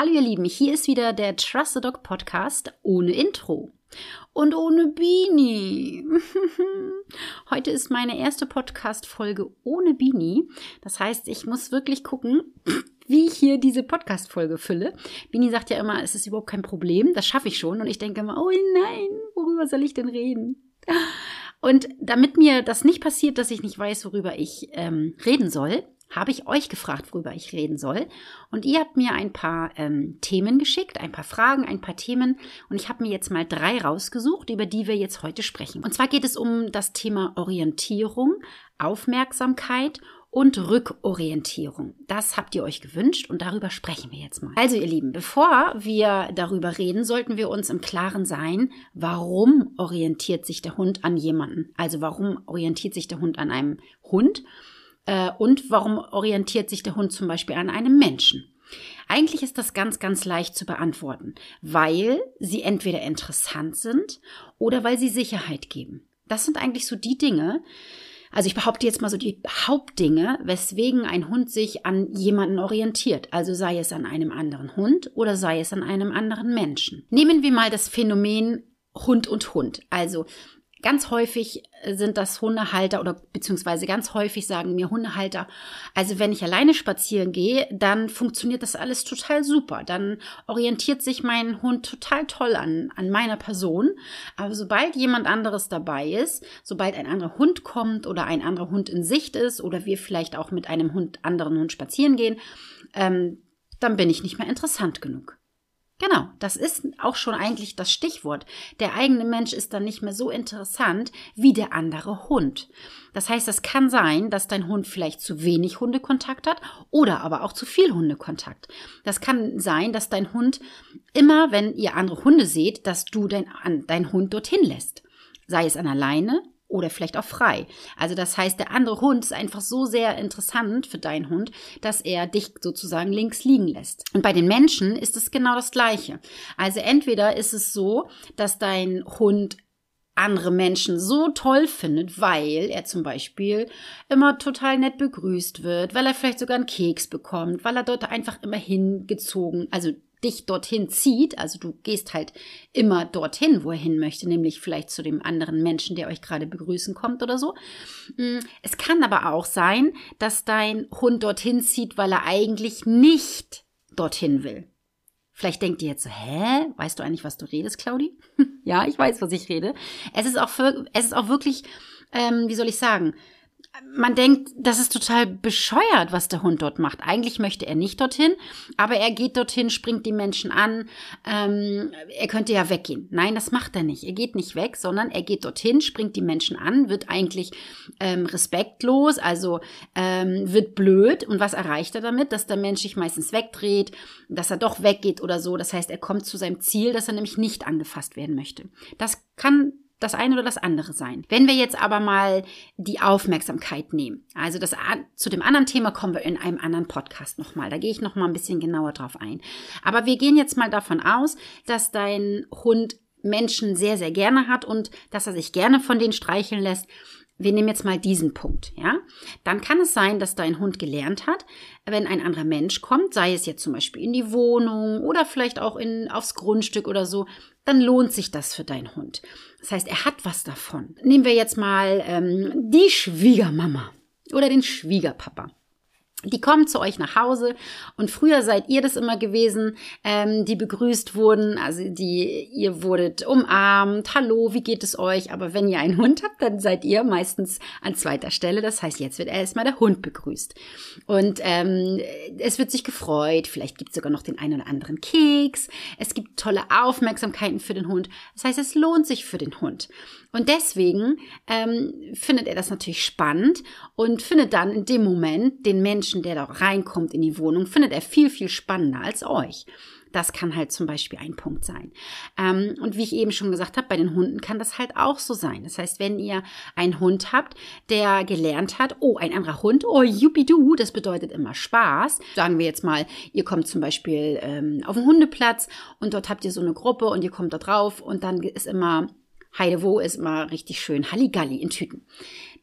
Hallo ihr Lieben, hier ist wieder der Trust the Dog Podcast ohne Intro und ohne Beanie. Heute ist meine erste Podcast-Folge ohne Beanie. Das heißt, ich muss wirklich gucken, wie ich hier diese Podcast-Folge fülle. Beanie sagt ja immer, es ist überhaupt kein Problem, das schaffe ich schon. Und ich denke immer, oh nein, worüber soll ich denn reden? Und damit mir das nicht passiert, dass ich nicht weiß, worüber ich ähm, reden soll, habe ich euch gefragt, worüber ich reden soll. Und ihr habt mir ein paar ähm, Themen geschickt, ein paar Fragen, ein paar Themen. Und ich habe mir jetzt mal drei rausgesucht, über die wir jetzt heute sprechen. Und zwar geht es um das Thema Orientierung, Aufmerksamkeit und Rückorientierung. Das habt ihr euch gewünscht und darüber sprechen wir jetzt mal. Also ihr Lieben, bevor wir darüber reden, sollten wir uns im Klaren sein, warum orientiert sich der Hund an jemanden? Also warum orientiert sich der Hund an einem Hund? Äh, und warum orientiert sich der Hund zum Beispiel an einem Menschen? Eigentlich ist das ganz, ganz leicht zu beantworten, weil sie entweder interessant sind oder weil sie Sicherheit geben. Das sind eigentlich so die Dinge, also ich behaupte jetzt mal so die Hauptdinge, weswegen ein Hund sich an jemanden orientiert. Also sei es an einem anderen Hund oder sei es an einem anderen Menschen. Nehmen wir mal das Phänomen Hund und Hund. Also Ganz häufig sind das Hundehalter oder beziehungsweise ganz häufig sagen mir Hundehalter, also wenn ich alleine spazieren gehe, dann funktioniert das alles total super. Dann orientiert sich mein Hund total toll an, an meiner Person. Aber sobald jemand anderes dabei ist, sobald ein anderer Hund kommt oder ein anderer Hund in Sicht ist oder wir vielleicht auch mit einem Hund, anderen Hund spazieren gehen, ähm, dann bin ich nicht mehr interessant genug. Genau, das ist auch schon eigentlich das Stichwort. Der eigene Mensch ist dann nicht mehr so interessant wie der andere Hund. Das heißt, es kann sein, dass dein Hund vielleicht zu wenig Hundekontakt hat oder aber auch zu viel Hundekontakt. Das kann sein, dass dein Hund immer, wenn ihr andere Hunde seht, dass du dein, dein Hund dorthin lässt. Sei es an alleine oder vielleicht auch frei. Also das heißt, der andere Hund ist einfach so sehr interessant für deinen Hund, dass er dich sozusagen links liegen lässt. Und bei den Menschen ist es genau das Gleiche. Also entweder ist es so, dass dein Hund andere Menschen so toll findet, weil er zum Beispiel immer total nett begrüßt wird, weil er vielleicht sogar einen Keks bekommt, weil er dort einfach immer hingezogen, also dich dorthin zieht, also du gehst halt immer dorthin, wo er hin möchte, nämlich vielleicht zu dem anderen Menschen, der euch gerade begrüßen kommt oder so. Mm, es kann aber auch sein, dass dein Hund dorthin zieht, weil er eigentlich nicht dorthin will. Vielleicht denkt ihr jetzt so, hä? Weißt du eigentlich, was du redest, Claudi? ja, ich weiß, was ich rede. Es ist auch, für, es ist auch wirklich, ähm, wie soll ich sagen, man denkt, das ist total bescheuert, was der Hund dort macht. Eigentlich möchte er nicht dorthin, aber er geht dorthin, springt die Menschen an. Ähm, er könnte ja weggehen. Nein, das macht er nicht. Er geht nicht weg, sondern er geht dorthin, springt die Menschen an, wird eigentlich ähm, respektlos, also ähm, wird blöd. Und was erreicht er damit? Dass der Mensch sich meistens wegdreht, dass er doch weggeht oder so. Das heißt, er kommt zu seinem Ziel, dass er nämlich nicht angefasst werden möchte. Das kann das eine oder das andere sein. Wenn wir jetzt aber mal die Aufmerksamkeit nehmen, also das zu dem anderen Thema kommen wir in einem anderen Podcast nochmal. Da gehe ich nochmal ein bisschen genauer drauf ein. Aber wir gehen jetzt mal davon aus, dass dein Hund Menschen sehr, sehr gerne hat und dass er sich gerne von denen streicheln lässt wir nehmen jetzt mal diesen Punkt, ja, dann kann es sein, dass dein Hund gelernt hat, wenn ein anderer Mensch kommt, sei es jetzt zum Beispiel in die Wohnung oder vielleicht auch in, aufs Grundstück oder so, dann lohnt sich das für deinen Hund. Das heißt, er hat was davon. Nehmen wir jetzt mal ähm, die Schwiegermama oder den Schwiegerpapa. Die kommen zu euch nach Hause und früher seid ihr das immer gewesen, ähm, die begrüßt wurden, also die ihr wurdet umarmt, hallo, wie geht es euch? Aber wenn ihr einen Hund habt, dann seid ihr meistens an zweiter Stelle. Das heißt, jetzt wird erstmal der Hund begrüßt und ähm, es wird sich gefreut. Vielleicht gibt es sogar noch den einen oder anderen Keks. Es gibt tolle Aufmerksamkeiten für den Hund. Das heißt, es lohnt sich für den Hund. Und deswegen ähm, findet er das natürlich spannend und findet dann in dem Moment den Menschen, der da reinkommt in die Wohnung, findet er viel, viel spannender als euch. Das kann halt zum Beispiel ein Punkt sein. Ähm, und wie ich eben schon gesagt habe, bei den Hunden kann das halt auch so sein. Das heißt, wenn ihr einen Hund habt, der gelernt hat, oh, ein anderer Hund, oh, yupidu, das bedeutet immer Spaß. Sagen wir jetzt mal, ihr kommt zum Beispiel ähm, auf den Hundeplatz und dort habt ihr so eine Gruppe und ihr kommt da drauf und dann ist immer Heidewo ist immer richtig schön Halligalli in Tüten.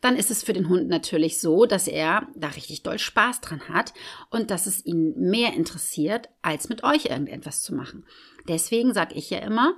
Dann ist es für den Hund natürlich so, dass er da richtig doll Spaß dran hat und dass es ihn mehr interessiert, als mit euch irgendetwas zu machen. Deswegen sage ich ja immer,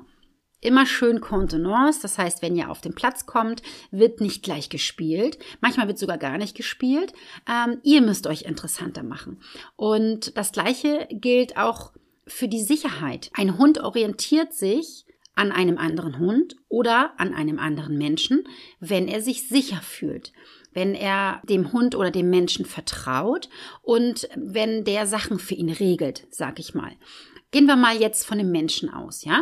immer schön Contenance. Das heißt, wenn ihr auf den Platz kommt, wird nicht gleich gespielt. Manchmal wird sogar gar nicht gespielt. Ähm, ihr müsst euch interessanter machen. Und das Gleiche gilt auch für die Sicherheit. Ein Hund orientiert sich an einem anderen Hund oder an einem anderen Menschen, wenn er sich sicher fühlt wenn er dem Hund oder dem Menschen vertraut und wenn der Sachen für ihn regelt, sag ich mal. Gehen wir mal jetzt von dem Menschen aus, ja?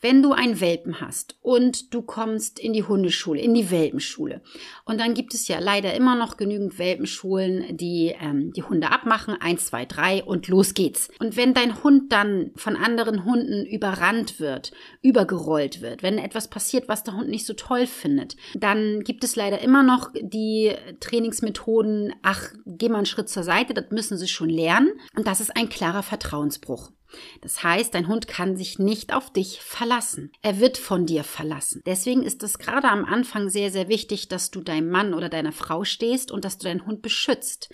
Wenn du einen Welpen hast und du kommst in die Hundeschule, in die Welpenschule und dann gibt es ja leider immer noch genügend Welpenschulen, die ähm, die Hunde abmachen, eins, zwei, drei und los geht's. Und wenn dein Hund dann von anderen Hunden überrannt wird, übergerollt wird, wenn etwas passiert, was der Hund nicht so toll findet, dann gibt es leider immer noch die Trainingsmethoden, ach, geh mal einen Schritt zur Seite, das müssen sie schon lernen und das ist ein klarer Vertrauensbruch. Das heißt, dein Hund kann sich nicht auf dich verlassen. Er wird von dir verlassen. Deswegen ist es gerade am Anfang sehr, sehr wichtig, dass du deinem Mann oder deiner Frau stehst und dass du deinen Hund beschützt.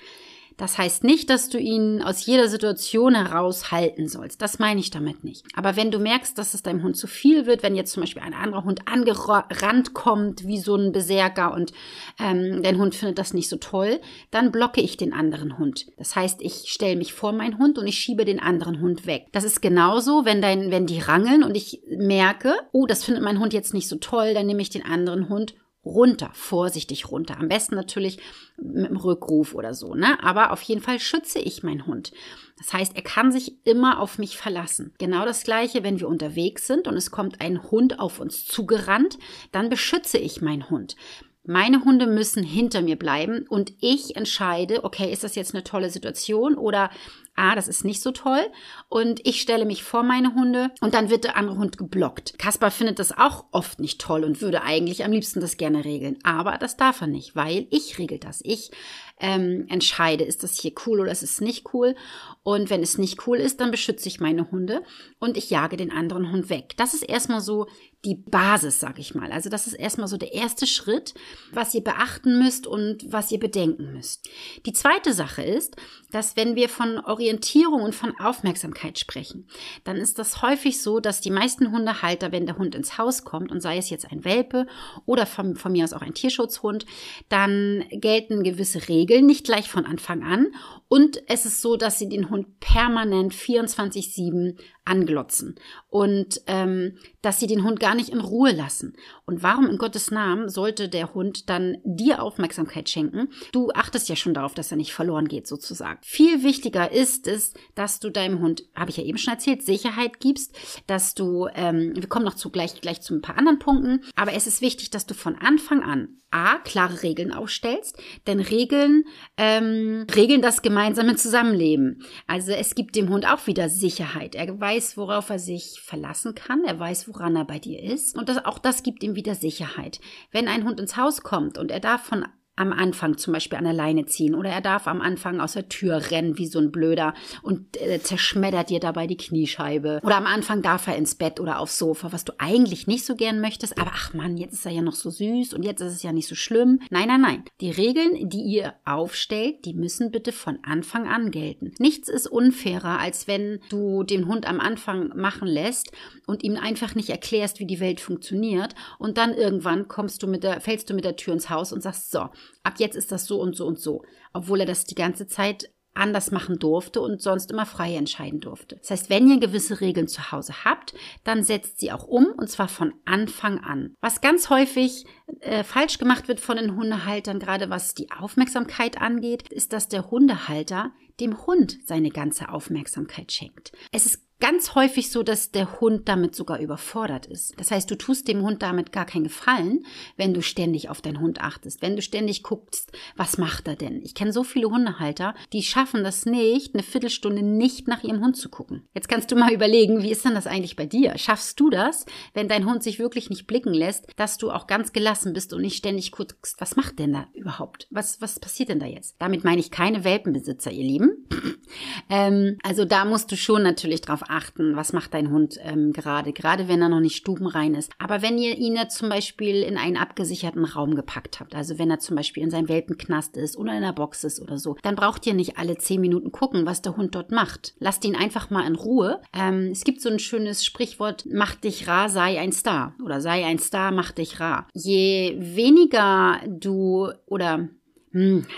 Das heißt nicht, dass du ihn aus jeder Situation heraus halten sollst. Das meine ich damit nicht. Aber wenn du merkst, dass es deinem Hund zu viel wird, wenn jetzt zum Beispiel ein anderer Hund angerannt kommt, wie so ein Berserker und ähm, dein Hund findet das nicht so toll, dann blocke ich den anderen Hund. Das heißt, ich stelle mich vor meinen Hund und ich schiebe den anderen Hund weg. Das ist genauso, wenn dein, wenn die rangeln und ich merke, oh, das findet mein Hund jetzt nicht so toll, dann nehme ich den anderen Hund runter, vorsichtig runter. Am besten natürlich mit dem Rückruf oder so, ne? Aber auf jeden Fall schütze ich meinen Hund. Das heißt, er kann sich immer auf mich verlassen. Genau das gleiche, wenn wir unterwegs sind und es kommt ein Hund auf uns zugerannt, dann beschütze ich meinen Hund. Meine Hunde müssen hinter mir bleiben und ich entscheide, okay, ist das jetzt eine tolle Situation oder ah, das ist nicht so toll. Und ich stelle mich vor meine Hunde und dann wird der andere Hund geblockt. Kaspar findet das auch oft nicht toll und würde eigentlich am liebsten das gerne regeln. Aber das darf er nicht, weil ich regel das. Ich ähm, entscheide, ist das hier cool oder ist es nicht cool. Und wenn es nicht cool ist, dann beschütze ich meine Hunde und ich jage den anderen Hund weg. Das ist erstmal so die Basis, sag ich mal. Also das ist erstmal so der erste Schritt, was ihr beachten müsst und was ihr bedenken müsst. Die zweite Sache ist, dass wenn wir von Orientierung und von Aufmerksamkeit sprechen, dann ist das häufig so, dass die meisten Hundehalter, wenn der Hund ins Haus kommt und sei es jetzt ein Welpe oder von, von mir aus auch ein Tierschutzhund, dann gelten gewisse Regeln nicht gleich von Anfang an und es ist so, dass sie den Hund permanent 24-7 anglotzen und ähm, dass sie den Hund gar nicht in Ruhe lassen. Und warum in Gottes Namen sollte der Hund dann dir Aufmerksamkeit schenken? Du achtest ja schon darauf, dass er nicht verloren geht, sozusagen. Viel wichtiger ist es, dass du deinem Hund, habe ich ja eben schon erzählt, Sicherheit gibst, dass du, ähm, wir kommen noch zu gleich, gleich zu ein paar anderen Punkten, aber es ist wichtig, dass du von Anfang an A, klare Regeln aufstellst, denn Regeln ähm, regeln das gemeinsame Zusammenleben. Also es gibt dem Hund auch wieder Sicherheit. Er weiß, worauf er sich verlassen kann, er weiß, woran er bei dir ist und das, auch das gibt ihm wieder Sicherheit. Wenn ein Hund ins Haus kommt und er darf von am Anfang zum Beispiel an der Leine ziehen oder er darf am Anfang aus der Tür rennen wie so ein Blöder und äh, zerschmettert dir dabei die Kniescheibe. Oder am Anfang darf er ins Bett oder aufs Sofa, was du eigentlich nicht so gern möchtest, aber ach man, jetzt ist er ja noch so süß und jetzt ist es ja nicht so schlimm. Nein, nein, nein. Die Regeln, die ihr aufstellt, die müssen bitte von Anfang an gelten. Nichts ist unfairer, als wenn du den Hund am Anfang machen lässt und ihm einfach nicht erklärst, wie die Welt funktioniert und dann irgendwann kommst du mit der, fällst du mit der Tür ins Haus und sagst, so, ab jetzt ist das so und so und so, obwohl er das die ganze Zeit anders machen durfte und sonst immer frei entscheiden durfte. Das heißt, wenn ihr gewisse Regeln zu Hause habt, dann setzt sie auch um und zwar von Anfang an. Was ganz häufig äh, falsch gemacht wird von den Hundehaltern, gerade was die Aufmerksamkeit angeht, ist, dass der Hundehalter dem Hund seine ganze Aufmerksamkeit schenkt. Es ist ganz häufig so, dass der Hund damit sogar überfordert ist. Das heißt, du tust dem Hund damit gar keinen Gefallen, wenn du ständig auf deinen Hund achtest, wenn du ständig guckst, was macht er denn? Ich kenne so viele Hundehalter, die schaffen das nicht, eine Viertelstunde nicht nach ihrem Hund zu gucken. Jetzt kannst du mal überlegen, wie ist denn das eigentlich bei dir? Schaffst du das, wenn dein Hund sich wirklich nicht blicken lässt, dass du auch ganz gelassen bist und nicht ständig guckst, was macht denn da überhaupt? Was, was passiert denn da jetzt? Damit meine ich keine Welpenbesitzer, ihr Lieben. ähm, also da musst du schon natürlich drauf achten, was macht dein Hund ähm, gerade, gerade wenn er noch nicht stubenrein ist. Aber wenn ihr ihn zum Beispiel in einen abgesicherten Raum gepackt habt, also wenn er zum Beispiel in seinem Welpenknast ist oder in der Box ist oder so, dann braucht ihr nicht alle zehn Minuten gucken, was der Hund dort macht. Lasst ihn einfach mal in Ruhe. Ähm, es gibt so ein schönes Sprichwort, mach dich rar, sei ein Star. Oder sei ein Star, mach dich rar. Je weniger du oder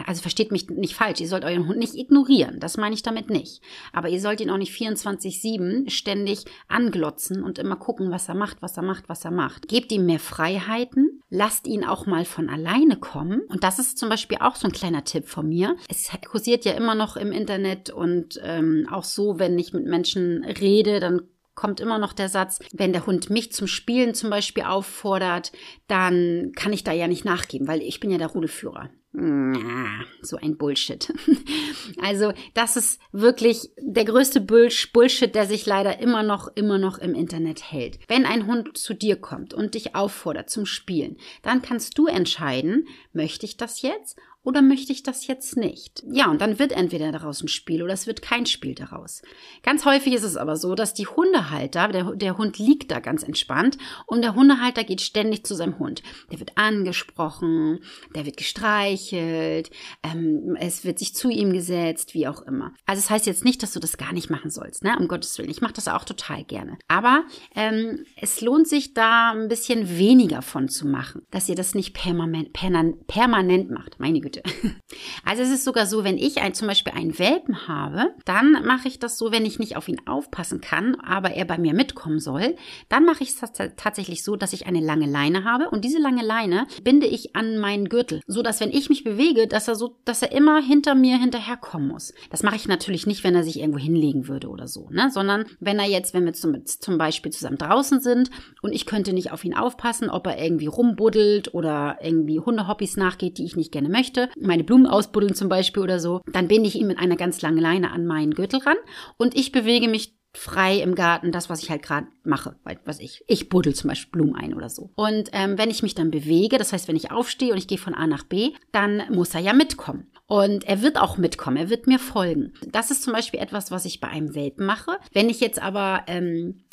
also versteht mich nicht falsch, ihr sollt euren Hund nicht ignorieren, das meine ich damit nicht. Aber ihr sollt ihn auch nicht 24-7 ständig anglotzen und immer gucken, was er macht, was er macht, was er macht. Gebt ihm mehr Freiheiten, lasst ihn auch mal von alleine kommen. Und das ist zum Beispiel auch so ein kleiner Tipp von mir. Es kursiert ja immer noch im Internet und ähm, auch so, wenn ich mit Menschen rede, dann kommt immer noch der Satz, wenn der Hund mich zum Spielen zum Beispiel auffordert, dann kann ich da ja nicht nachgeben, weil ich bin ja der Rudelführer. So ein Bullshit. Also, das ist wirklich der größte Bullshit, der sich leider immer noch, immer noch im Internet hält. Wenn ein Hund zu dir kommt und dich auffordert zum Spielen, dann kannst du entscheiden, möchte ich das jetzt oder möchte ich das jetzt nicht? Ja, und dann wird entweder daraus ein Spiel oder es wird kein Spiel daraus. Ganz häufig ist es aber so, dass die Hundehalter, der, der Hund liegt da ganz entspannt und der Hundehalter geht ständig zu seinem Hund. Der wird angesprochen, der wird gestreichelt, ähm, es wird sich zu ihm gesetzt, wie auch immer. Also es das heißt jetzt nicht, dass du das gar nicht machen sollst, ne? um Gottes Willen. Ich mache das auch total gerne. Aber ähm, es lohnt sich da ein bisschen weniger von zu machen, dass ihr das nicht permanent, permanent macht. Meine Güte. Güte. Also es ist sogar so, wenn ich ein, zum Beispiel einen Welpen habe, dann mache ich das so, wenn ich nicht auf ihn aufpassen kann, aber er bei mir mitkommen soll, dann mache ich es tatsächlich so, dass ich eine lange Leine habe und diese lange Leine binde ich an meinen Gürtel, so dass wenn ich mich bewege, dass er so, dass er immer hinter mir hinterherkommen muss. Das mache ich natürlich nicht, wenn er sich irgendwo hinlegen würde oder so, ne, sondern wenn er jetzt, wenn wir zum, zum Beispiel zusammen draußen sind und ich könnte nicht auf ihn aufpassen, ob er irgendwie rumbuddelt oder irgendwie Hundehobbys nachgeht, die ich nicht gerne möchte, meine Blumen ausbuddeln zum Beispiel oder so, dann binde ich ihn mit einer ganz langen Leine an meinen Gürtel ran und ich bewege mich frei im Garten, das, was ich halt gerade mache, weil, was ich, ich buddel zum Beispiel Blumen ein oder so. Und ähm, wenn ich mich dann bewege, das heißt, wenn ich aufstehe und ich gehe von A nach B, dann muss er ja mitkommen. Und er wird auch mitkommen, er wird mir folgen. Das ist zum Beispiel etwas, was ich bei einem Welpen mache. Wenn ich jetzt aber ähm,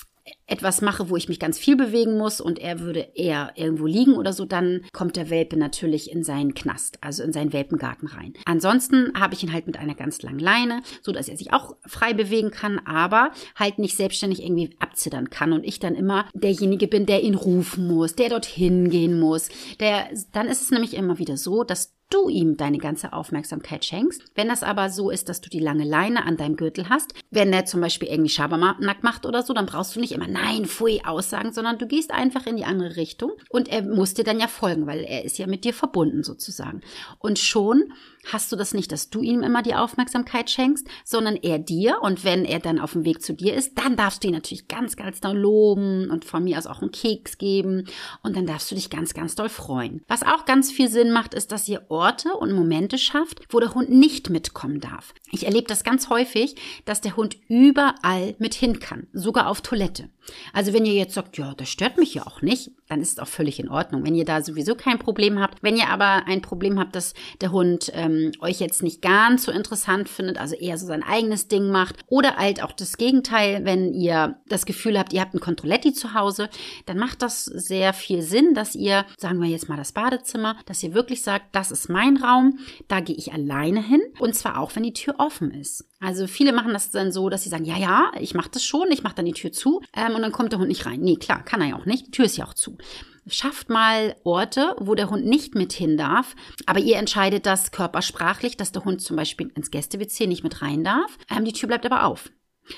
etwas mache, wo ich mich ganz viel bewegen muss und er würde eher irgendwo liegen oder so, dann kommt der Welpe natürlich in seinen Knast, also in seinen Welpengarten rein. Ansonsten habe ich ihn halt mit einer ganz langen Leine, so dass er sich auch frei bewegen kann, aber halt nicht selbstständig irgendwie abzittern kann und ich dann immer derjenige bin, der ihn rufen muss, der dorthin gehen muss. Der, dann ist es nämlich immer wieder so, dass du ihm deine ganze Aufmerksamkeit schenkst. Wenn das aber so ist, dass du die lange Leine an deinem Gürtel hast, wenn er zum Beispiel irgendwie Schabernack macht oder so, dann brauchst du nicht immer Nein, Pfui aussagen, sondern du gehst einfach in die andere Richtung und er muss dir dann ja folgen, weil er ist ja mit dir verbunden sozusagen. Und schon hast du das nicht, dass du ihm immer die Aufmerksamkeit schenkst, sondern er dir. Und wenn er dann auf dem Weg zu dir ist, dann darfst du ihn natürlich ganz, ganz doll loben und von mir aus auch einen Keks geben. Und dann darfst du dich ganz, ganz doll freuen. Was auch ganz viel Sinn macht, ist, dass ihr Orte und Momente schafft, wo der Hund nicht mitkommen darf. Ich erlebe das ganz häufig, dass der Hund überall mit hin kann, sogar auf Toilette. Also wenn ihr jetzt sagt, ja, das stört mich ja auch nicht, dann ist es auch völlig in Ordnung. Wenn ihr da sowieso kein Problem habt, wenn ihr aber ein Problem habt, dass der Hund ähm, euch jetzt nicht ganz so interessant findet, also eher so sein eigenes Ding macht, oder halt auch das Gegenteil, wenn ihr das Gefühl habt, ihr habt ein Controletti zu Hause, dann macht das sehr viel Sinn, dass ihr, sagen wir jetzt mal das Badezimmer, dass ihr wirklich sagt, das ist mein Raum, da gehe ich alleine hin und zwar auch, wenn die Tür offen ist. Also viele machen das dann so, dass sie sagen, ja, ja, ich mache das schon, ich mache dann die Tür zu ähm, und dann kommt der Hund nicht rein. Nee, klar, kann er ja auch nicht. Die Tür ist ja auch zu. Schafft mal Orte, wo der Hund nicht mit hin darf, aber ihr entscheidet das körpersprachlich, dass der Hund zum Beispiel ins Gäste-WC nicht mit rein darf. Ähm, die Tür bleibt aber auf.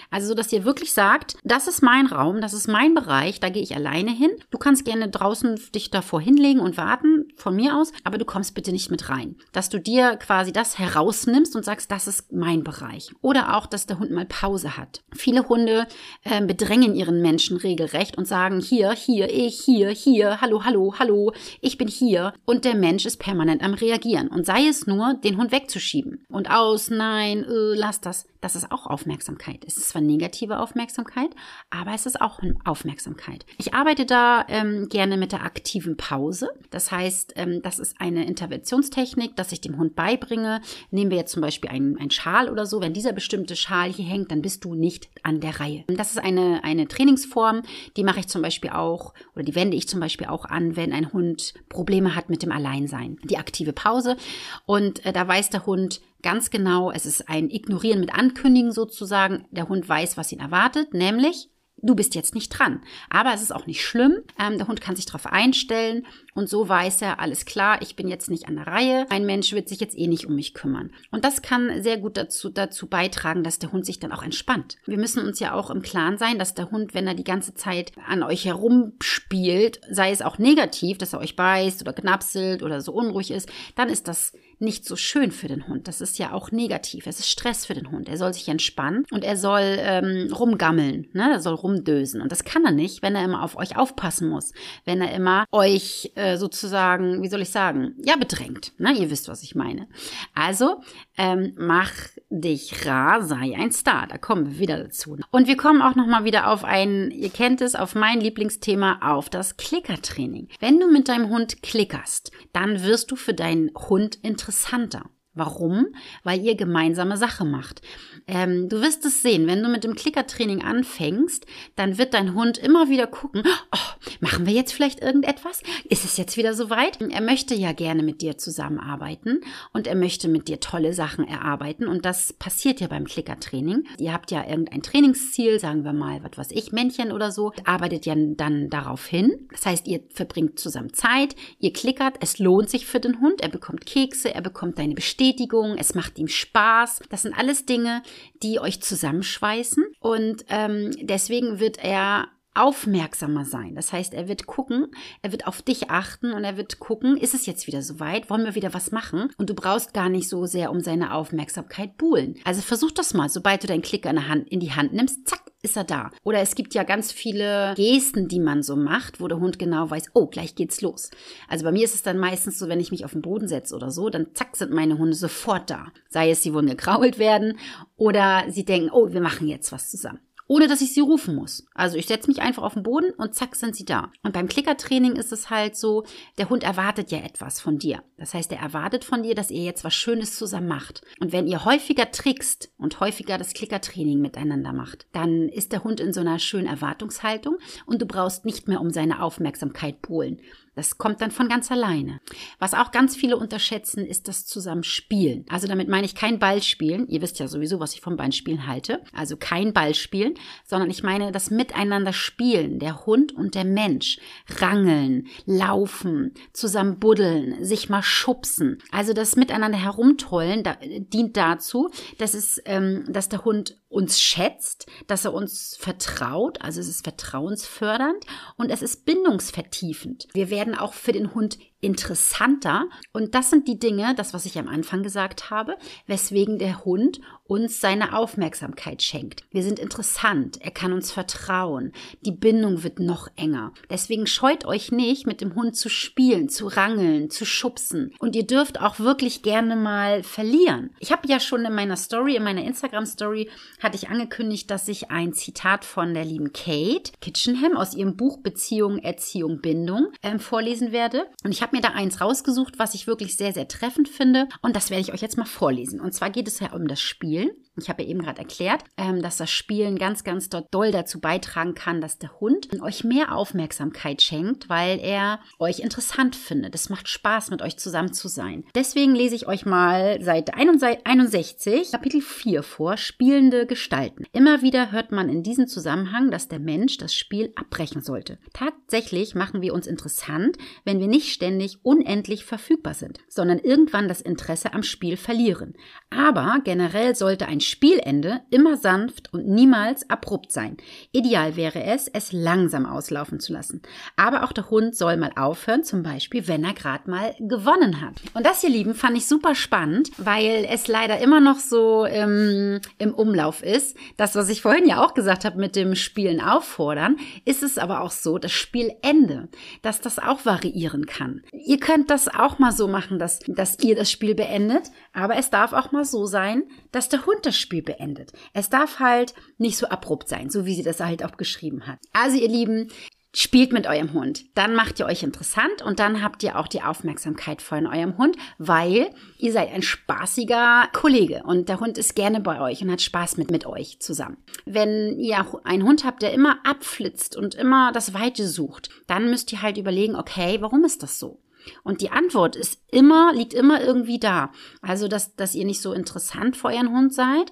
Also so, dass ihr wirklich sagt, das ist mein Raum, das ist mein Bereich, da gehe ich alleine hin. Du kannst gerne draußen dich davor hinlegen und warten, von mir aus, aber du kommst bitte nicht mit rein. Dass du dir quasi das herausnimmst und sagst, das ist mein Bereich. Oder auch, dass der Hund mal Pause hat. Viele Hunde äh, bedrängen ihren Menschen regelrecht und sagen, hier, hier, ich, hier, hier, hallo, hallo, hallo, ich bin hier. Und der Mensch ist permanent am Reagieren. Und sei es nur, den Hund wegzuschieben. Und aus, nein, äh, lass das Das ist auch Aufmerksamkeit. Es ist zwar negative Aufmerksamkeit, aber es ist auch Aufmerksamkeit. Ich arbeite da ähm, gerne mit der aktiven Pause. Das heißt, ähm, das ist eine Interventionstechnik, dass ich dem Hund beibringe. Nehmen wir jetzt zum Beispiel einen, einen Schal oder so. Wenn dieser bestimmte Schal hier hängt, dann bist du nicht an der Reihe. Das ist eine, eine Trainingsform, die mache ich zum Beispiel auch oder die wende ich zum Beispiel auch an, wenn ein Hund Probleme hat mit dem Alleinsein. Die aktive Pause. Und äh, da weiß der Hund, ganz genau, es ist ein Ignorieren mit Ankündigen sozusagen. Der Hund weiß, was ihn erwartet, nämlich du bist jetzt nicht dran. Aber es ist auch nicht schlimm. Ähm, der Hund kann sich darauf einstellen und so weiß er, alles klar, ich bin jetzt nicht an der Reihe. Ein Mensch wird sich jetzt eh nicht um mich kümmern. Und das kann sehr gut dazu, dazu beitragen, dass der Hund sich dann auch entspannt. Wir müssen uns ja auch im Klaren sein, dass der Hund, wenn er die ganze Zeit an euch herumspielt, sei es auch negativ, dass er euch beißt oder knapselt oder so unruhig ist, dann ist das nicht so schön für den Hund. Das ist ja auch negativ. Es ist Stress für den Hund. Er soll sich entspannen und er soll ähm, rumgammeln. Ne? Er soll rumdösen. Und das kann er nicht, wenn er immer auf euch aufpassen muss. Wenn er immer euch äh, sozusagen, wie soll ich sagen, ja, bedrängt. Ne? Ihr wisst, was ich meine. Also, ähm, mach dich rar, sei ein Star. Da kommen wir wieder dazu. Und wir kommen auch nochmal wieder auf ein, ihr kennt es, auf mein Lieblingsthema, auf das Klickertraining. Wenn du mit deinem Hund klickerst, dann wirst du für deinen Hund interessanter. Warum? Weil ihr gemeinsame Sache macht. Ähm, du wirst es sehen, wenn du mit dem Klickertraining anfängst, dann wird dein Hund immer wieder gucken, oh, machen wir jetzt vielleicht irgendetwas? Ist es jetzt wieder soweit? Er möchte ja gerne mit dir zusammenarbeiten und er möchte mit dir tolle Sachen erarbeiten und das passiert ja beim Klickertraining. Ihr habt ja irgendein Trainingsziel, sagen wir mal, was weiß ich, Männchen oder so, arbeitet ja dann darauf hin. Das heißt, ihr verbringt zusammen Zeit, ihr klickert, es lohnt sich für den Hund, er bekommt Kekse, er bekommt deine Bestätigung Bestätigung, es macht ihm Spaß. Das sind alles Dinge, die euch zusammenschweißen und ähm, deswegen wird er aufmerksamer sein. Das heißt, er wird gucken, er wird auf dich achten und er wird gucken, ist es jetzt wieder soweit? Wollen wir wieder was machen? Und du brauchst gar nicht so sehr um seine Aufmerksamkeit buhlen. Also versuch das mal. Sobald du deinen Hand, in die Hand nimmst, zack, ist er da. Oder es gibt ja ganz viele Gesten, die man so macht, wo der Hund genau weiß, oh, gleich geht's los. Also bei mir ist es dann meistens so, wenn ich mich auf den Boden setze oder so, dann zack sind meine Hunde sofort da. Sei es, sie wollen gekrault werden oder sie denken, oh, wir machen jetzt was zusammen ohne dass ich sie rufen muss. Also ich setze mich einfach auf den Boden und zack sind sie da. Und beim Klickertraining ist es halt so, der Hund erwartet ja etwas von dir. Das heißt, er erwartet von dir, dass ihr jetzt was Schönes zusammen macht. Und wenn ihr häufiger trickst und häufiger das Klickertraining miteinander macht, dann ist der Hund in so einer schönen Erwartungshaltung und du brauchst nicht mehr um seine Aufmerksamkeit polen. Das kommt dann von ganz alleine. Was auch ganz viele unterschätzen, ist das Zusammenspielen. Also damit meine ich kein Ballspielen. Ihr wisst ja sowieso, was ich vom Ballspielen halte. Also kein Ballspielen, sondern ich meine das Miteinander spielen. Der Hund und der Mensch. Rangeln, laufen, zusammen buddeln, sich mal schubsen. Also das Miteinander herumtollen da, dient dazu, dass es, ähm, dass der Hund uns schätzt, dass er uns vertraut, also es ist vertrauensfördernd und es ist bindungsvertiefend. Wir werden auch für den Hund interessanter. Und das sind die Dinge, das, was ich am Anfang gesagt habe, weswegen der Hund uns seine Aufmerksamkeit schenkt. Wir sind interessant, er kann uns vertrauen, die Bindung wird noch enger. Deswegen scheut euch nicht, mit dem Hund zu spielen, zu rangeln, zu schubsen. Und ihr dürft auch wirklich gerne mal verlieren. Ich habe ja schon in meiner Story, in meiner Instagram-Story, hatte ich angekündigt, dass ich ein Zitat von der lieben Kate Kitchenham aus ihrem Buch Beziehung, Erziehung, Bindung ähm, vorlesen werde. Und ich habe mir da eins rausgesucht, was ich wirklich sehr, sehr treffend finde. Und das werde ich euch jetzt mal vorlesen. Und zwar geht es ja um das Spielen. Ich habe ja eben gerade erklärt, ähm, dass das Spielen ganz, ganz doll dazu beitragen kann, dass der Hund euch mehr Aufmerksamkeit schenkt, weil er euch interessant findet. Es macht Spaß, mit euch zusammen zu sein. Deswegen lese ich euch mal Seite 61, Kapitel 4 vor, spielende Gestalten. Immer wieder hört man in diesem Zusammenhang, dass der Mensch das Spiel abbrechen sollte. Tatsächlich machen wir uns interessant, wenn wir nicht ständig unendlich verfügbar sind, sondern irgendwann das Interesse am Spiel verlieren. Aber generell sollte ein Spielende immer sanft und niemals abrupt sein. Ideal wäre es, es langsam auslaufen zu lassen. Aber auch der Hund soll mal aufhören, zum Beispiel, wenn er gerade mal gewonnen hat. Und das, ihr Lieben, fand ich super spannend, weil es leider immer noch so im, im Umlauf ist. Das, was ich vorhin ja auch gesagt habe mit dem Spielen auffordern, ist es aber auch so, das Spielende, dass das auch variieren kann. Ihr könnt das auch mal so machen, dass, dass ihr das Spiel beendet, aber es darf auch mal so sein, dass der Hund das das Spiel beendet. Es darf halt nicht so abrupt sein, so wie sie das halt auch geschrieben hat. Also ihr Lieben, Spielt mit eurem Hund. Dann macht ihr euch interessant und dann habt ihr auch die Aufmerksamkeit von eurem Hund, weil ihr seid ein spaßiger Kollege und der Hund ist gerne bei euch und hat Spaß mit, mit euch zusammen. Wenn ihr einen Hund habt, der immer abflitzt und immer das Weite sucht, dann müsst ihr halt überlegen, okay, warum ist das so? Und die Antwort ist immer, liegt immer irgendwie da. Also, dass, dass ihr nicht so interessant für euren Hund seid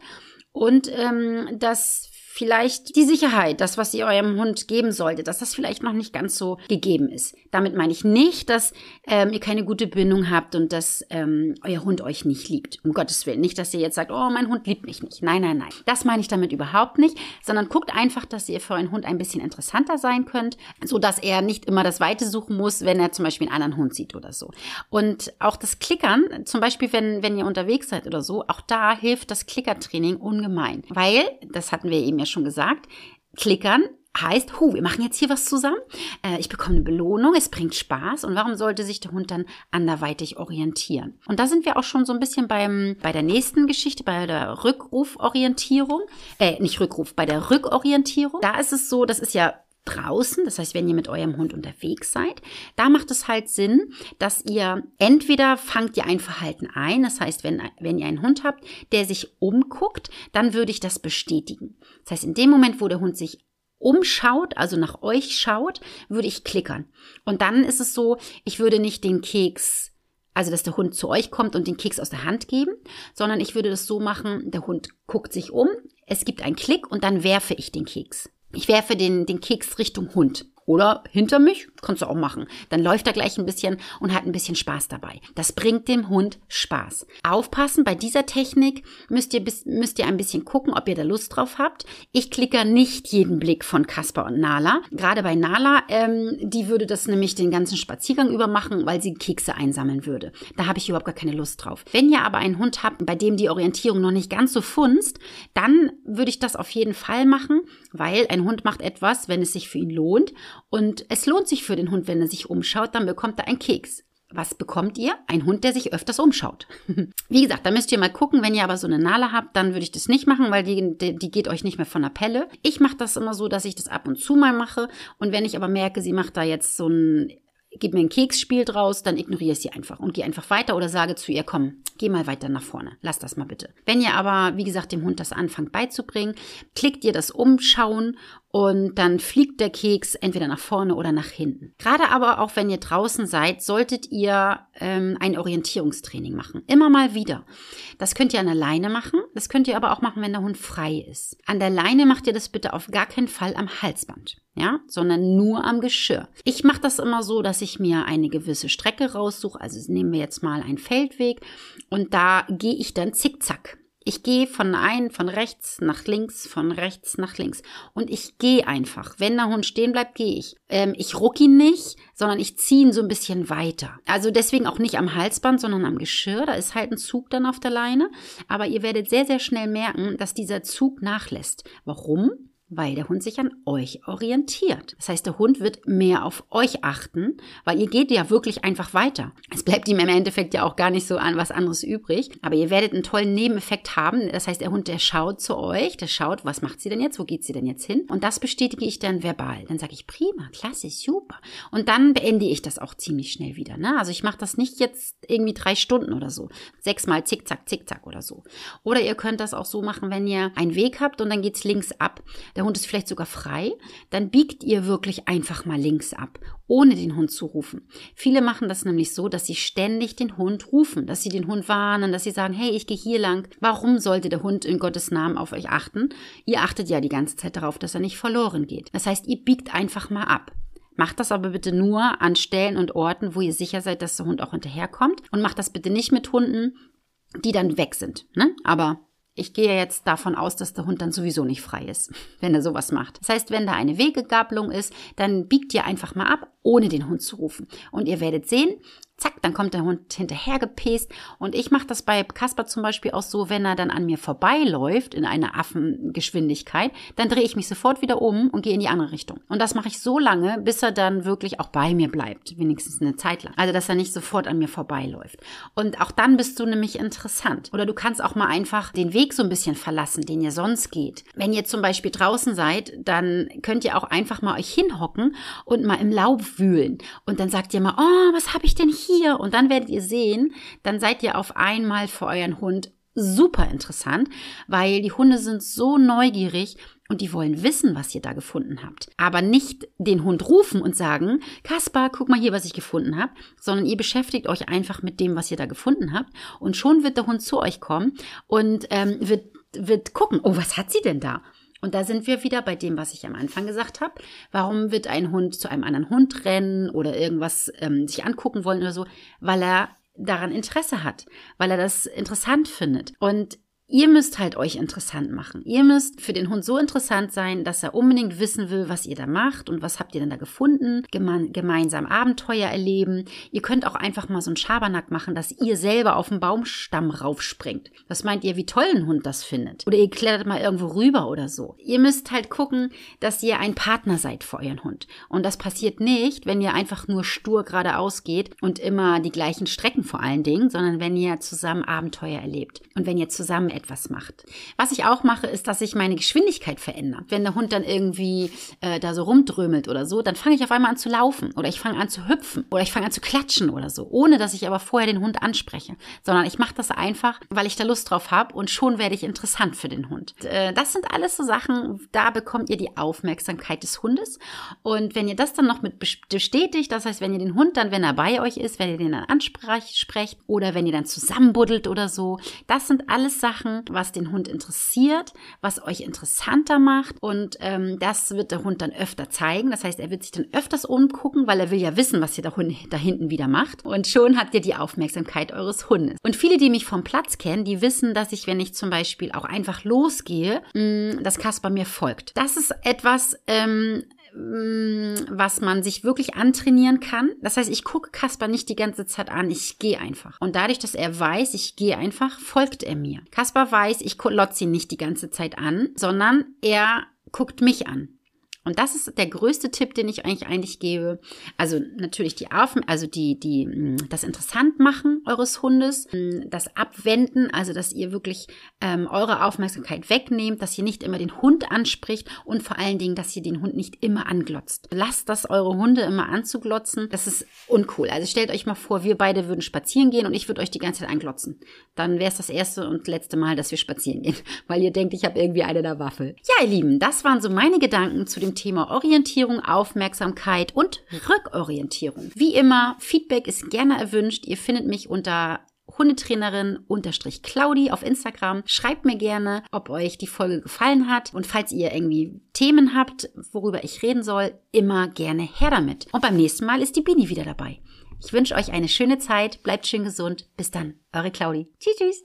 und ähm, dass vielleicht die Sicherheit, das, was ihr eurem Hund geben solltet, dass das vielleicht noch nicht ganz so gegeben ist. Damit meine ich nicht, dass ähm, ihr keine gute Bindung habt und dass ähm, euer Hund euch nicht liebt. Um Gottes Willen. Nicht, dass ihr jetzt sagt, oh, mein Hund liebt mich nicht. Nein, nein, nein. Das meine ich damit überhaupt nicht, sondern guckt einfach, dass ihr für euren Hund ein bisschen interessanter sein könnt, so dass er nicht immer das Weite suchen muss, wenn er zum Beispiel einen anderen Hund sieht oder so. Und auch das Klickern, zum Beispiel, wenn, wenn ihr unterwegs seid oder so, auch da hilft das Klickertraining ungemein. Weil, das hatten wir eben ja schon gesagt, klickern heißt, hu, wir machen jetzt hier was zusammen, äh, ich bekomme eine Belohnung, es bringt Spaß und warum sollte sich der Hund dann anderweitig orientieren? Und da sind wir auch schon so ein bisschen beim, bei der nächsten Geschichte, bei der Rückruforientierung, äh, nicht Rückruf, bei der Rückorientierung. Da ist es so, das ist ja draußen, das heißt, wenn ihr mit eurem Hund unterwegs seid, da macht es halt Sinn, dass ihr entweder fangt ihr ein Verhalten ein, das heißt, wenn, wenn ihr einen Hund habt, der sich umguckt, dann würde ich das bestätigen. Das heißt, in dem Moment, wo der Hund sich umschaut, also nach euch schaut, würde ich klickern. Und dann ist es so, ich würde nicht den Keks also dass der Hund zu euch kommt und den Keks aus der Hand geben, sondern ich würde das so machen, der Hund guckt sich um, es gibt einen Klick und dann werfe ich den Keks. Ich werfe den, den Keks Richtung Hund. Oder hinter mich, kannst du auch machen. Dann läuft er gleich ein bisschen und hat ein bisschen Spaß dabei. Das bringt dem Hund Spaß. Aufpassen, bei dieser Technik müsst ihr, müsst ihr ein bisschen gucken, ob ihr da Lust drauf habt. Ich klicke nicht jeden Blick von Kasper und Nala. Gerade bei Nala, ähm, die würde das nämlich den ganzen Spaziergang über machen, weil sie Kekse einsammeln würde. Da habe ich überhaupt gar keine Lust drauf. Wenn ihr aber einen Hund habt, bei dem die Orientierung noch nicht ganz so funzt, dann würde ich das auf jeden Fall machen, weil ein Hund macht etwas, wenn es sich für ihn lohnt und es lohnt sich für den Hund, wenn er sich umschaut, dann bekommt er einen Keks. Was bekommt ihr? Ein Hund, der sich öfters umschaut. Wie gesagt, da müsst ihr mal gucken. Wenn ihr aber so eine Nala habt, dann würde ich das nicht machen, weil die, die, die geht euch nicht mehr von der Pelle. Ich mache das immer so, dass ich das ab und zu mal mache. Und wenn ich aber merke, sie macht da jetzt so ein gib mir ein Keksspiel draus, dann ignoriere ich sie einfach und gehe einfach weiter oder sage zu ihr, komm, geh mal weiter nach vorne. Lass das mal bitte. Wenn ihr aber, wie gesagt, dem Hund das anfangt beizubringen, klickt ihr das Umschauen und dann fliegt der Keks entweder nach vorne oder nach hinten. Gerade aber auch wenn ihr draußen seid, solltet ihr ähm, ein Orientierungstraining machen. Immer mal wieder. Das könnt ihr an der Leine machen, das könnt ihr aber auch machen, wenn der Hund frei ist. An der Leine macht ihr das bitte auf gar keinen Fall am Halsband, ja, sondern nur am Geschirr. Ich mache das immer so, dass ich mir eine gewisse Strecke raussuche. Also nehmen wir jetzt mal einen Feldweg und da gehe ich dann zickzack. Ich gehe von ein, von rechts nach links, von rechts nach links. Und ich gehe einfach. Wenn der Hund stehen bleibt, gehe ich. Ähm, ich ruck ihn nicht, sondern ich ziehe ihn so ein bisschen weiter. Also deswegen auch nicht am Halsband, sondern am Geschirr. Da ist halt ein Zug dann auf der Leine. Aber ihr werdet sehr, sehr schnell merken, dass dieser Zug nachlässt. Warum? Weil der Hund sich an euch orientiert. Das heißt, der Hund wird mehr auf euch achten, weil ihr geht ja wirklich einfach weiter. Es bleibt ihm im Endeffekt ja auch gar nicht so an was anderes übrig, aber ihr werdet einen tollen Nebeneffekt haben. Das heißt, der Hund, der schaut zu euch, der schaut, was macht sie denn jetzt, wo geht sie denn jetzt hin? Und das bestätige ich dann verbal. Dann sage ich, prima, klasse, super. Und dann beende ich das auch ziemlich schnell wieder. Ne? Also ich mache das nicht jetzt irgendwie drei Stunden oder so. Sechsmal zickzack, zickzack oder so. Oder ihr könnt das auch so machen, wenn ihr einen Weg habt und dann geht's links ab. Der der Hund ist vielleicht sogar frei, dann biegt ihr wirklich einfach mal links ab, ohne den Hund zu rufen. Viele machen das nämlich so, dass sie ständig den Hund rufen, dass sie den Hund warnen, dass sie sagen, hey, ich gehe hier lang. Warum sollte der Hund in Gottes Namen auf euch achten? Ihr achtet ja die ganze Zeit darauf, dass er nicht verloren geht. Das heißt, ihr biegt einfach mal ab. Macht das aber bitte nur an Stellen und Orten, wo ihr sicher seid, dass der Hund auch hinterherkommt. Und macht das bitte nicht mit Hunden, die dann weg sind. Ne? Aber ich gehe jetzt davon aus, dass der Hund dann sowieso nicht frei ist, wenn er sowas macht. Das heißt, wenn da eine Wegegabelung ist, dann biegt ihr einfach mal ab, ohne den Hund zu rufen. Und ihr werdet sehen, zack, dann kommt der Hund hinterher gepest. Und ich mache das bei Kasper zum Beispiel auch so, wenn er dann an mir vorbeiläuft in einer Affengeschwindigkeit, dann drehe ich mich sofort wieder um und gehe in die andere Richtung. Und das mache ich so lange, bis er dann wirklich auch bei mir bleibt, wenigstens eine Zeit lang. Also, dass er nicht sofort an mir vorbeiläuft. Und auch dann bist du nämlich interessant. Oder du kannst auch mal einfach den Weg so ein bisschen verlassen, den ihr sonst geht. Wenn ihr zum Beispiel draußen seid, dann könnt ihr auch einfach mal euch hinhocken und mal im Laub wühlen. Und dann sagt ihr mal, oh, was habe ich denn hier? hier und dann werdet ihr sehen, dann seid ihr auf einmal für euren Hund super interessant, weil die Hunde sind so neugierig und die wollen wissen, was ihr da gefunden habt. Aber nicht den Hund rufen und sagen, Kaspar, guck mal hier, was ich gefunden habe, sondern ihr beschäftigt euch einfach mit dem, was ihr da gefunden habt und schon wird der Hund zu euch kommen und ähm, wird, wird gucken, oh, was hat sie denn da? Und da sind wir wieder bei dem, was ich am Anfang gesagt habe. Warum wird ein Hund zu einem anderen Hund rennen oder irgendwas ähm, sich angucken wollen oder so? Weil er daran Interesse hat, weil er das interessant findet. Und Ihr müsst halt euch interessant machen. Ihr müsst für den Hund so interessant sein, dass er unbedingt wissen will, was ihr da macht und was habt ihr denn da gefunden. Geme gemeinsam Abenteuer erleben. Ihr könnt auch einfach mal so einen Schabernack machen, dass ihr selber auf den Baumstamm raufspringt. Was meint ihr, wie toll ein Hund das findet? Oder ihr klettert mal irgendwo rüber oder so. Ihr müsst halt gucken, dass ihr ein Partner seid für euren Hund. Und das passiert nicht, wenn ihr einfach nur stur geradeaus geht und immer die gleichen Strecken vor allen Dingen, sondern wenn ihr zusammen Abenteuer erlebt und wenn ihr zusammen etwas macht. Was ich auch mache, ist, dass ich meine Geschwindigkeit verändere. Wenn der Hund dann irgendwie äh, da so rumdrömelt oder so, dann fange ich auf einmal an zu laufen oder ich fange an zu hüpfen oder ich fange an zu klatschen oder so, ohne dass ich aber vorher den Hund anspreche, sondern ich mache das einfach, weil ich da Lust drauf habe und schon werde ich interessant für den Hund. Äh, das sind alles so Sachen, da bekommt ihr die Aufmerksamkeit des Hundes und wenn ihr das dann noch mit bestätigt, das heißt, wenn ihr den Hund dann, wenn er bei euch ist, wenn ihr den dann ansprecht oder wenn ihr dann zusammenbuddelt oder so, das sind alles Sachen, machen, was den Hund interessiert, was euch interessanter macht. Und ähm, das wird der Hund dann öfter zeigen. Das heißt, er wird sich dann öfters umgucken, weil er will ja wissen, was ihr da, da hinten wieder macht. Und schon habt ihr die Aufmerksamkeit eures Hundes. Und viele, die mich vom Platz kennen, die wissen, dass ich, wenn ich zum Beispiel auch einfach losgehe, mh, mm, dass Kasper mir folgt. Das ist etwas, ähm, was man sich wirklich antrainieren kann. Das heißt, ich gucke Kasper nicht die ganze Zeit an, ich gehe einfach. Und dadurch, dass er weiß, ich gehe einfach, folgt er mir. Kasper weiß, ich lotze ihn nicht die ganze Zeit an, sondern er guckt mich an. Und das ist der größte Tipp, den ich eigentlich eigentlich gebe. Also natürlich die Affen, also die, die, mm, das interessant machen eures Hundes, mm, das Abwenden, also dass ihr wirklich ähm, eure Aufmerksamkeit wegnehmt, dass ihr nicht immer den Hund anspricht und vor allen Dingen, dass ihr den Hund nicht immer anglotzt. Lasst das eure Hunde immer anzuglotzen. Das ist uncool. Also stellt euch mal vor, wir beide würden spazieren gehen und ich würde euch die ganze Zeit anglotzen. Dann wäre es das erste und letzte Mal, dass wir spazieren gehen, weil ihr denkt, ich habe irgendwie eine der Waffe. Ja, ihr Lieben, das waren so meine Gedanken zu dem dem Thema Orientierung, Aufmerksamkeit und Rückorientierung. Wie immer, Feedback ist gerne erwünscht. Ihr findet mich unter Hundetrainerin unterstrich Claudi auf Instagram. Schreibt mir gerne, ob euch die Folge gefallen hat. Und falls ihr irgendwie Themen habt, worüber ich reden soll, immer gerne her damit. Und beim nächsten Mal ist die Bini wieder dabei. Ich wünsche euch eine schöne Zeit, bleibt schön gesund. Bis dann, eure Claudi. Tschüss, tschüss.